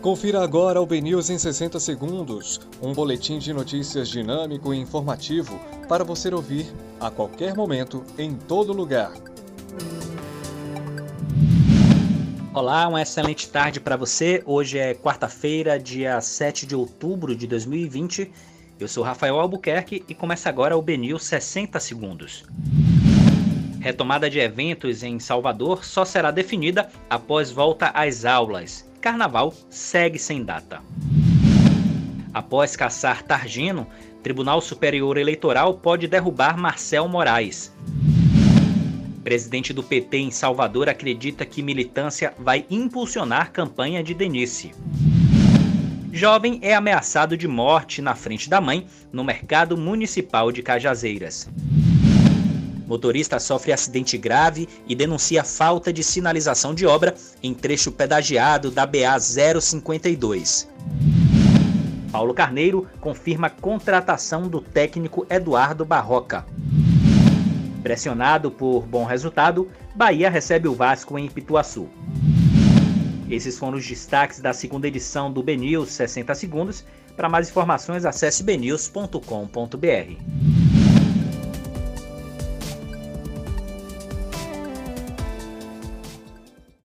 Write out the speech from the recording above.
Confira agora o BNews em 60 segundos, um boletim de notícias dinâmico e informativo para você ouvir a qualquer momento, em todo lugar. Olá, uma excelente tarde para você. Hoje é quarta-feira, dia 7 de outubro de 2020. Eu sou Rafael Albuquerque e começa agora o BNews 60 segundos. Retomada de eventos em Salvador só será definida após volta às aulas. Carnaval segue sem data. Após caçar Targino, Tribunal Superior Eleitoral pode derrubar Marcel Moraes. Presidente do PT em Salvador acredita que militância vai impulsionar campanha de Denise. Jovem é ameaçado de morte na frente da mãe no mercado municipal de Cajazeiras. Motorista sofre acidente grave e denuncia falta de sinalização de obra em trecho pedagiado da BA 052. Paulo Carneiro confirma contratação do técnico Eduardo Barroca. Pressionado por bom resultado, Bahia recebe o Vasco em Pituaçu. Esses foram os destaques da segunda edição do BNews 60 Segundos. Para mais informações, acesse bnews.com.br.